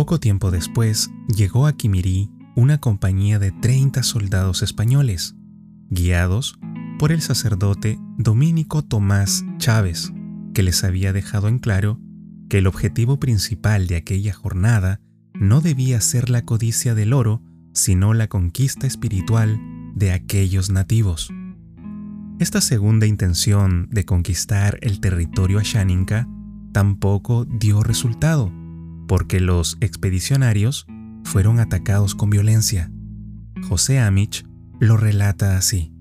Poco tiempo después llegó a Quimirí una compañía de 30 soldados españoles, guiados por el sacerdote Domínico Tomás Chávez, que les había dejado en claro que el objetivo principal de aquella jornada no debía ser la codicia del oro, sino la conquista espiritual de aquellos nativos. Esta segunda intención de conquistar el territorio asháninca tampoco dio resultado, porque los expedicionarios fueron atacados con violencia. José Amich lo relata así.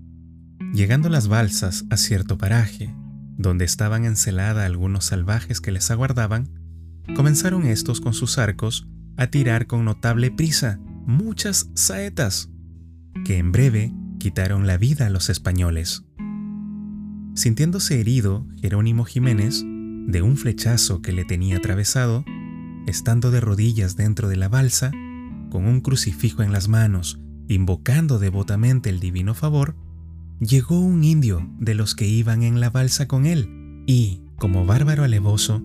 Llegando las balsas a cierto paraje, donde estaban encelada algunos salvajes que les aguardaban, comenzaron estos con sus arcos a tirar con notable prisa muchas saetas, que en breve quitaron la vida a los españoles. Sintiéndose herido, Jerónimo Jiménez, de un flechazo que le tenía atravesado, estando de rodillas dentro de la balsa, con un crucifijo en las manos, invocando devotamente el divino favor, llegó un indio de los que iban en la balsa con él y, como bárbaro alevoso,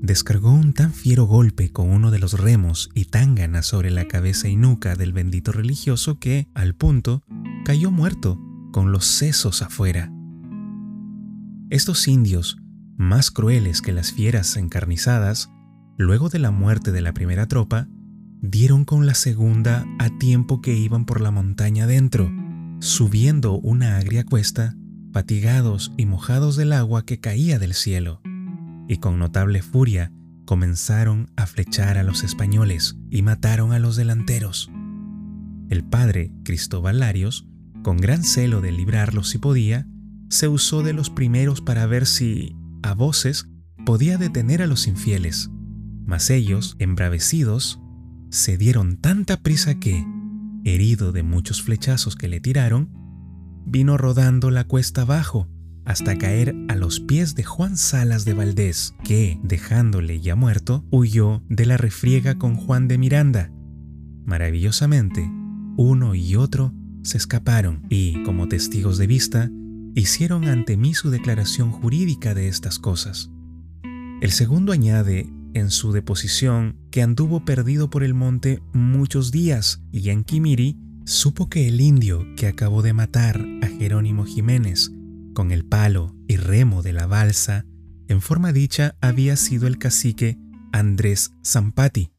descargó un tan fiero golpe con uno de los remos y tángana sobre la cabeza y nuca del bendito religioso que, al punto, cayó muerto, con los sesos afuera. Estos indios, más crueles que las fieras encarnizadas, luego de la muerte de la primera tropa, dieron con la segunda a tiempo que iban por la montaña adentro, subiendo una agria cuesta, fatigados y mojados del agua que caía del cielo, y con notable furia comenzaron a flechar a los españoles y mataron a los delanteros. El padre Cristóbal Larios, con gran celo de librarlos si podía, se usó de los primeros para ver si, a voces, podía detener a los infieles. Mas ellos, embravecidos, se dieron tanta prisa que, herido de muchos flechazos que le tiraron, vino rodando la cuesta abajo hasta caer a los pies de Juan Salas de Valdés, que, dejándole ya muerto, huyó de la refriega con Juan de Miranda. Maravillosamente, uno y otro se escaparon y, como testigos de vista, hicieron ante mí su declaración jurídica de estas cosas. El segundo añade en su deposición que anduvo perdido por el monte muchos días y en Quimiri supo que el indio que acabó de matar a Jerónimo Jiménez con el palo y remo de la balsa, en forma dicha había sido el cacique Andrés Zampati.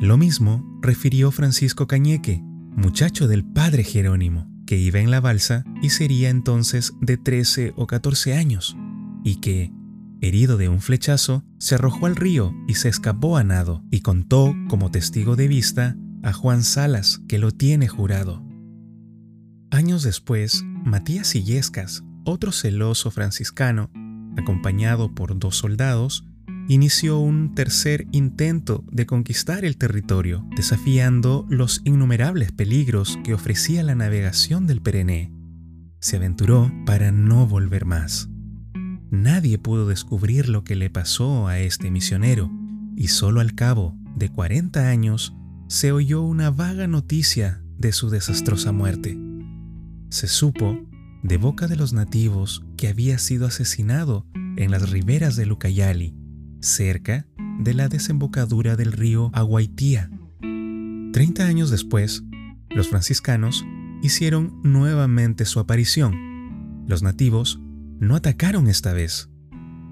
Lo mismo refirió Francisco Cañeque, muchacho del padre Jerónimo, que iba en la balsa y sería entonces de 13 o 14 años, y que, herido de un flechazo, se arrojó al río y se escapó a nado, y contó como testigo de vista a Juan Salas, que lo tiene jurado. Años después, Matías Illescas, otro celoso franciscano, acompañado por dos soldados, inició un tercer intento de conquistar el territorio, desafiando los innumerables peligros que ofrecía la navegación del Perené. Se aventuró para no volver más. Nadie pudo descubrir lo que le pasó a este misionero, y solo al cabo de 40 años se oyó una vaga noticia de su desastrosa muerte. Se supo, de boca de los nativos, que había sido asesinado en las riberas de Lucayali, cerca de la desembocadura del río Aguaitía. Treinta años después, los franciscanos hicieron nuevamente su aparición. Los nativos no atacaron esta vez.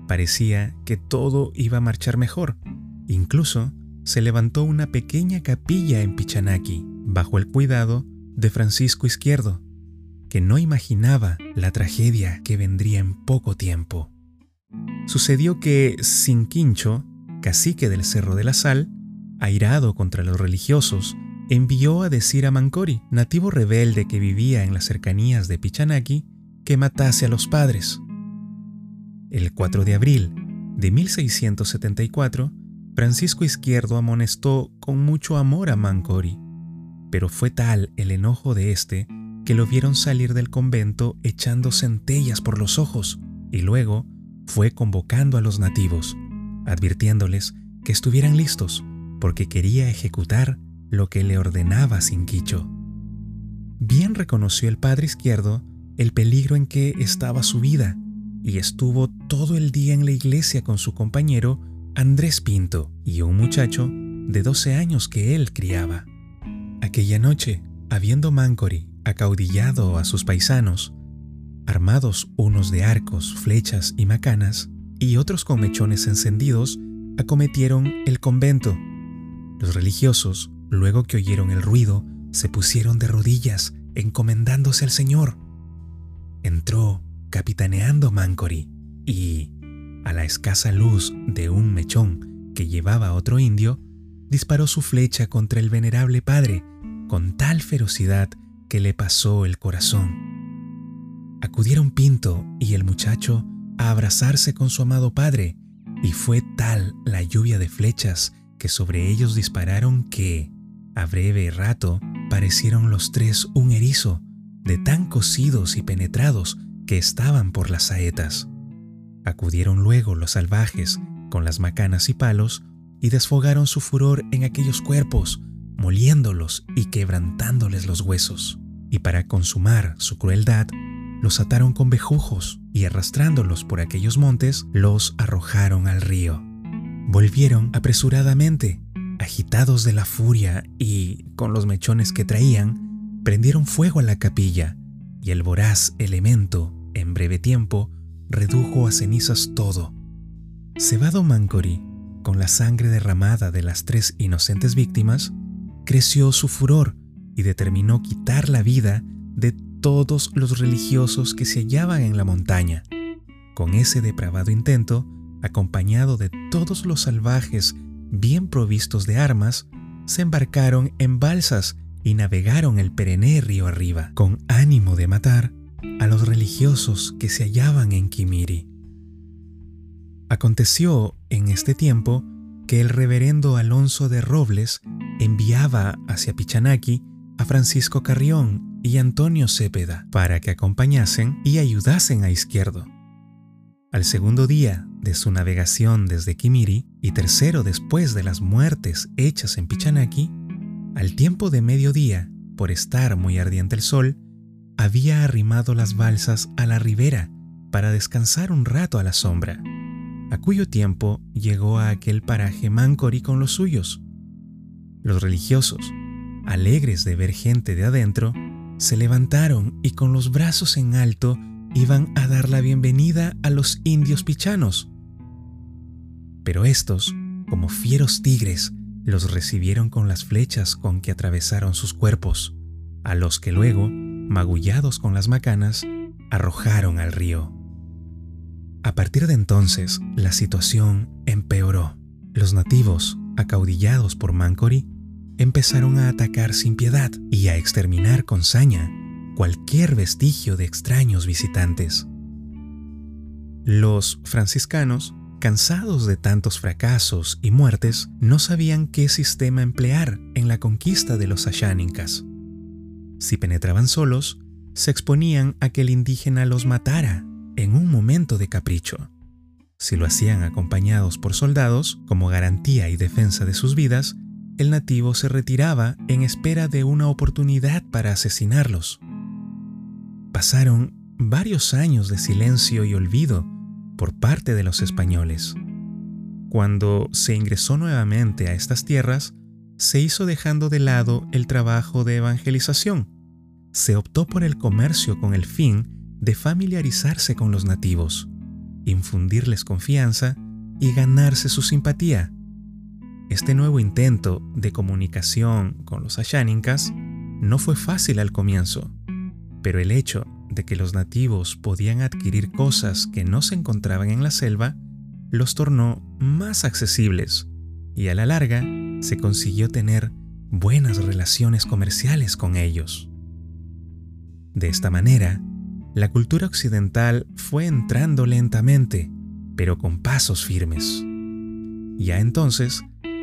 Parecía que todo iba a marchar mejor. Incluso se levantó una pequeña capilla en Pichanaki, bajo el cuidado de Francisco Izquierdo, que no imaginaba la tragedia que vendría en poco tiempo. Sucedió que Sinquincho, cacique del Cerro de la Sal, airado contra los religiosos, envió a decir a Mancori, nativo rebelde que vivía en las cercanías de Pichanaki, que matase a los padres. El 4 de abril de 1674, Francisco Izquierdo amonestó con mucho amor a Mancori, pero fue tal el enojo de éste que lo vieron salir del convento echando centellas por los ojos y luego fue convocando a los nativos, advirtiéndoles que estuvieran listos porque quería ejecutar lo que le ordenaba Sinquicho. Bien reconoció el padre izquierdo el peligro en que estaba su vida y estuvo todo el día en la iglesia con su compañero Andrés Pinto y un muchacho de 12 años que él criaba. Aquella noche, habiendo Mancori acaudillado a sus paisanos, armados unos de arcos, flechas y macanas, y otros con mechones encendidos, acometieron el convento. Los religiosos, luego que oyeron el ruido, se pusieron de rodillas, encomendándose al Señor. Entró, capitaneando Mancori, y, a la escasa luz de un mechón que llevaba otro indio, disparó su flecha contra el venerable padre con tal ferocidad que le pasó el corazón. Acudieron Pinto y el muchacho a abrazarse con su amado padre, y fue tal la lluvia de flechas que sobre ellos dispararon que, a breve rato, parecieron los tres un erizo, de tan cocidos y penetrados que estaban por las saetas. Acudieron luego los salvajes con las macanas y palos y desfogaron su furor en aquellos cuerpos, moliéndolos y quebrantándoles los huesos. Y para consumar su crueldad, los ataron con bejujos y arrastrándolos por aquellos montes, los arrojaron al río. Volvieron apresuradamente, agitados de la furia y, con los mechones que traían, prendieron fuego a la capilla, y el voraz elemento, en breve tiempo, redujo a cenizas todo. Cebado Mancori, con la sangre derramada de las tres inocentes víctimas, creció su furor y determinó quitar la vida de todos los religiosos que se hallaban en la montaña. Con ese depravado intento, acompañado de todos los salvajes bien provistos de armas, se embarcaron en balsas y navegaron el Perené río arriba, con ánimo de matar a los religiosos que se hallaban en Kimiri. Aconteció en este tiempo que el reverendo Alonso de Robles enviaba hacia Pichanaki a Francisco Carrión y Antonio Cepeda para que acompañasen y ayudasen a Izquierdo. Al segundo día de su navegación desde Kimiri y tercero después de las muertes hechas en Pichanaki, al tiempo de mediodía, por estar muy ardiente el sol, había arrimado las balsas a la ribera para descansar un rato a la sombra, a cuyo tiempo llegó a aquel paraje Mancori con los suyos. Los religiosos, alegres de ver gente de adentro, se levantaron y con los brazos en alto iban a dar la bienvenida a los indios pichanos. Pero estos, como fieros tigres, los recibieron con las flechas con que atravesaron sus cuerpos, a los que luego, magullados con las macanas, arrojaron al río. A partir de entonces, la situación empeoró. Los nativos, acaudillados por Mancori, empezaron a atacar sin piedad y a exterminar con saña cualquier vestigio de extraños visitantes. Los franciscanos, cansados de tantos fracasos y muertes, no sabían qué sistema emplear en la conquista de los ashánicas. Si penetraban solos, se exponían a que el indígena los matara en un momento de capricho. Si lo hacían acompañados por soldados, como garantía y defensa de sus vidas, el nativo se retiraba en espera de una oportunidad para asesinarlos. Pasaron varios años de silencio y olvido por parte de los españoles. Cuando se ingresó nuevamente a estas tierras, se hizo dejando de lado el trabajo de evangelización. Se optó por el comercio con el fin de familiarizarse con los nativos, infundirles confianza y ganarse su simpatía. Este nuevo intento de comunicación con los ashánicas no fue fácil al comienzo, pero el hecho de que los nativos podían adquirir cosas que no se encontraban en la selva los tornó más accesibles y a la larga se consiguió tener buenas relaciones comerciales con ellos. De esta manera, la cultura occidental fue entrando lentamente, pero con pasos firmes. Ya entonces,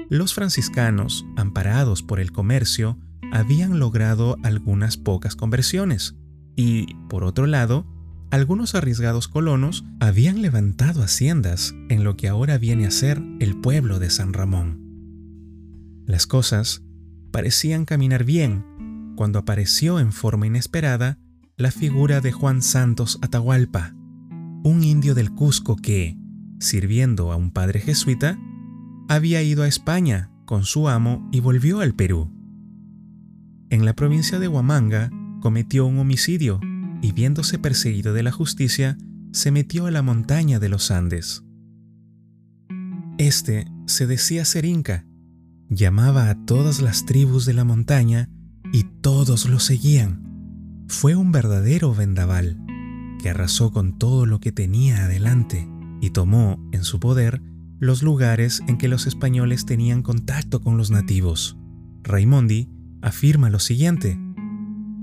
los franciscanos, amparados por el comercio, habían logrado algunas pocas conversiones, y, por otro lado, algunos arriesgados colonos habían levantado haciendas en lo que ahora viene a ser el pueblo de San Ramón. Las cosas parecían caminar bien cuando apareció en forma inesperada la figura de Juan Santos Atahualpa, un indio del Cusco que, sirviendo a un padre jesuita, había ido a España con su amo y volvió al Perú. En la provincia de Huamanga cometió un homicidio y viéndose perseguido de la justicia, se metió a la montaña de los Andes. Este se decía ser inca, llamaba a todas las tribus de la montaña y todos lo seguían. Fue un verdadero vendaval que arrasó con todo lo que tenía adelante y tomó en su poder los lugares en que los españoles tenían contacto con los nativos. Raimondi afirma lo siguiente.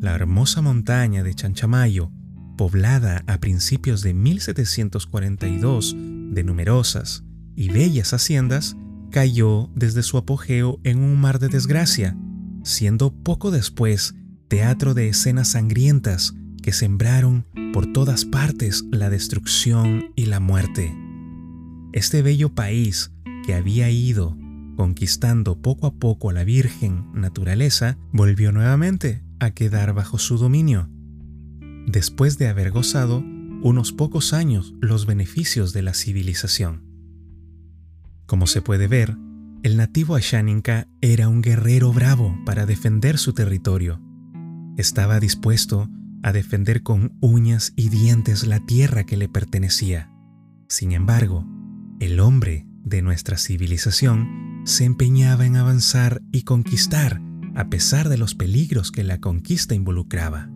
La hermosa montaña de Chanchamayo, poblada a principios de 1742 de numerosas y bellas haciendas, cayó desde su apogeo en un mar de desgracia, siendo poco después teatro de escenas sangrientas que sembraron por todas partes la destrucción y la muerte. Este bello país que había ido conquistando poco a poco a la virgen naturaleza, volvió nuevamente a quedar bajo su dominio, después de haber gozado unos pocos años los beneficios de la civilización. Como se puede ver, el nativo Ashaninka era un guerrero bravo para defender su territorio. Estaba dispuesto a defender con uñas y dientes la tierra que le pertenecía. Sin embargo, el hombre de nuestra civilización se empeñaba en avanzar y conquistar a pesar de los peligros que la conquista involucraba.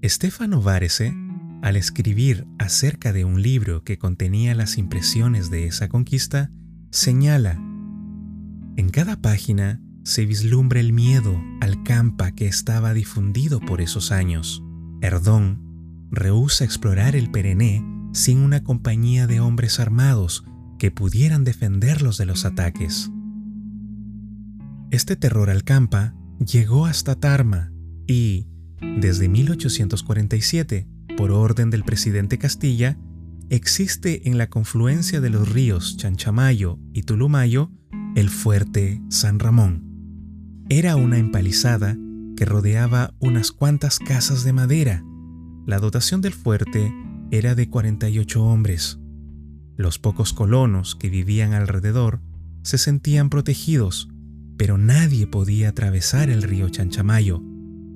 Estefano Varese, al escribir acerca de un libro que contenía las impresiones de esa conquista, señala, en cada página se vislumbra el miedo al campa que estaba difundido por esos años. Erdón rehúsa explorar el Perené sin una compañía de hombres armados que pudieran defenderlos de los ataques. Este terror al campa llegó hasta Tarma y, desde 1847, por orden del presidente Castilla, existe en la confluencia de los ríos Chanchamayo y Tulumayo el fuerte San Ramón. Era una empalizada que rodeaba unas cuantas casas de madera. La dotación del fuerte era de 48 hombres. Los pocos colonos que vivían alrededor se sentían protegidos, pero nadie podía atravesar el río Chanchamayo,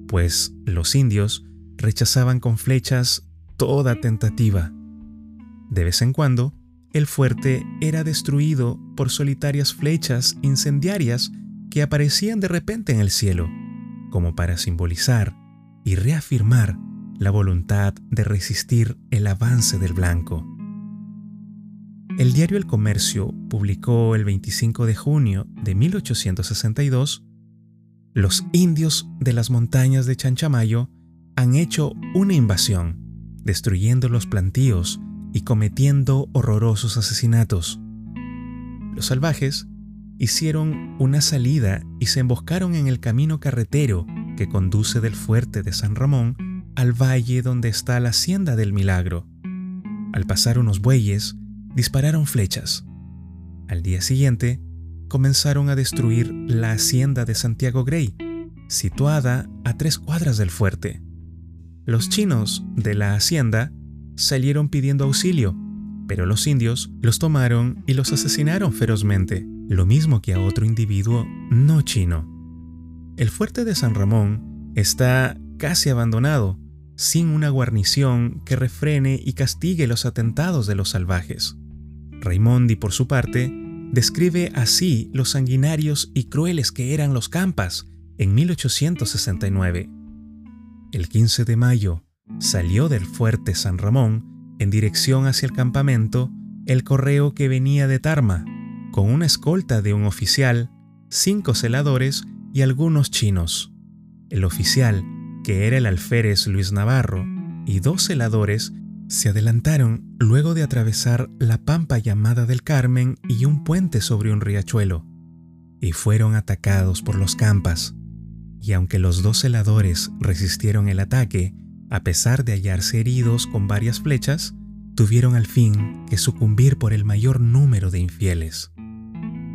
pues los indios rechazaban con flechas toda tentativa. De vez en cuando, el fuerte era destruido por solitarias flechas incendiarias que aparecían de repente en el cielo, como para simbolizar y reafirmar la voluntad de resistir el avance del blanco. El diario El Comercio publicó el 25 de junio de 1862 Los indios de las montañas de Chanchamayo han hecho una invasión, destruyendo los plantíos y cometiendo horrorosos asesinatos. Los salvajes hicieron una salida y se emboscaron en el camino carretero que conduce del fuerte de San Ramón al valle donde está la hacienda del milagro. Al pasar unos bueyes, dispararon flechas. Al día siguiente, comenzaron a destruir la hacienda de Santiago Grey, situada a tres cuadras del fuerte. Los chinos de la hacienda salieron pidiendo auxilio, pero los indios los tomaron y los asesinaron ferozmente, lo mismo que a otro individuo no chino. El fuerte de San Ramón está casi abandonado sin una guarnición que refrene y castigue los atentados de los salvajes. Raimondi, por su parte, describe así los sanguinarios y crueles que eran los campas en 1869. El 15 de mayo salió del fuerte San Ramón en dirección hacia el campamento el correo que venía de Tarma, con una escolta de un oficial, cinco celadores y algunos chinos. El oficial que era el alférez Luis Navarro, y dos celadores se adelantaron luego de atravesar la pampa llamada del Carmen y un puente sobre un riachuelo, y fueron atacados por los campas. Y aunque los dos celadores resistieron el ataque, a pesar de hallarse heridos con varias flechas, tuvieron al fin que sucumbir por el mayor número de infieles.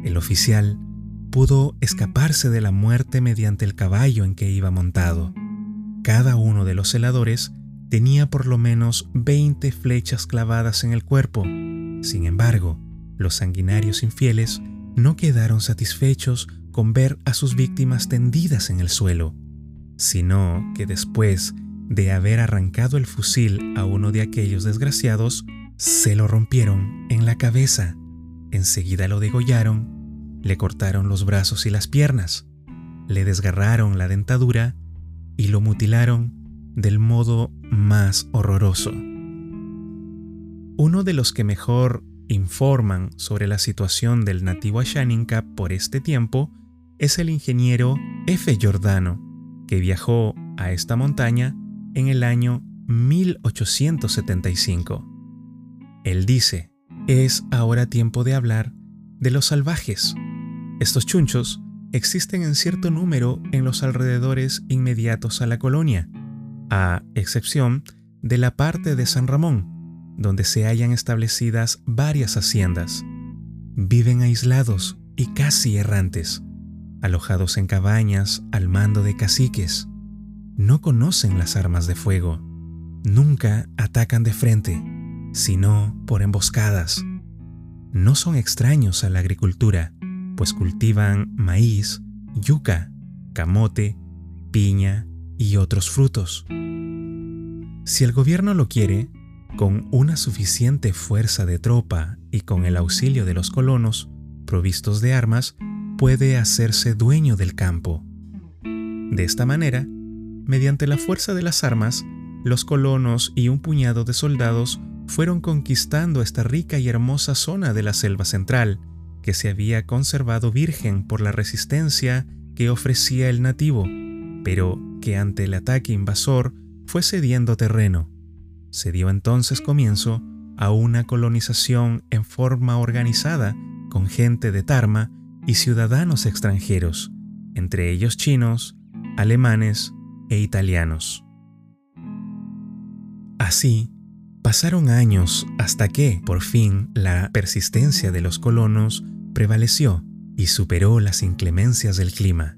El oficial pudo escaparse de la muerte mediante el caballo en que iba montado. Cada uno de los celadores tenía por lo menos 20 flechas clavadas en el cuerpo. Sin embargo, los sanguinarios infieles no quedaron satisfechos con ver a sus víctimas tendidas en el suelo, sino que después de haber arrancado el fusil a uno de aquellos desgraciados, se lo rompieron en la cabeza. Enseguida lo degollaron, le cortaron los brazos y las piernas, le desgarraron la dentadura y lo mutilaron del modo más horroroso. Uno de los que mejor informan sobre la situación del nativo Ashaninka por este tiempo es el ingeniero F. Giordano, que viajó a esta montaña en el año 1875. Él dice, es ahora tiempo de hablar de los salvajes. Estos chunchos existen en cierto número en los alrededores inmediatos a la colonia, a excepción de la parte de San Ramón, donde se hallan establecidas varias haciendas. Viven aislados y casi errantes, alojados en cabañas al mando de caciques. No conocen las armas de fuego. Nunca atacan de frente, sino por emboscadas. No son extraños a la agricultura, pues cultivan maíz, yuca, camote, piña y otros frutos. Si el gobierno lo quiere, con una suficiente fuerza de tropa y con el auxilio de los colonos, provistos de armas, puede hacerse dueño del campo. De esta manera, mediante la fuerza de las armas, los colonos y un puñado de soldados fueron conquistando esta rica y hermosa zona de la selva central, que se había conservado virgen por la resistencia que ofrecía el nativo, pero que ante el ataque invasor fue cediendo terreno. Se dio entonces comienzo a una colonización en forma organizada con gente de Tarma y ciudadanos extranjeros, entre ellos chinos, alemanes e italianos. Así, pasaron años hasta que, por fin, la persistencia de los colonos prevaleció y superó las inclemencias del clima,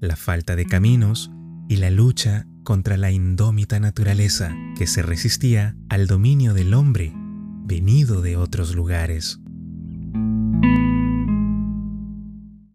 la falta de caminos y la lucha contra la indómita naturaleza que se resistía al dominio del hombre venido de otros lugares.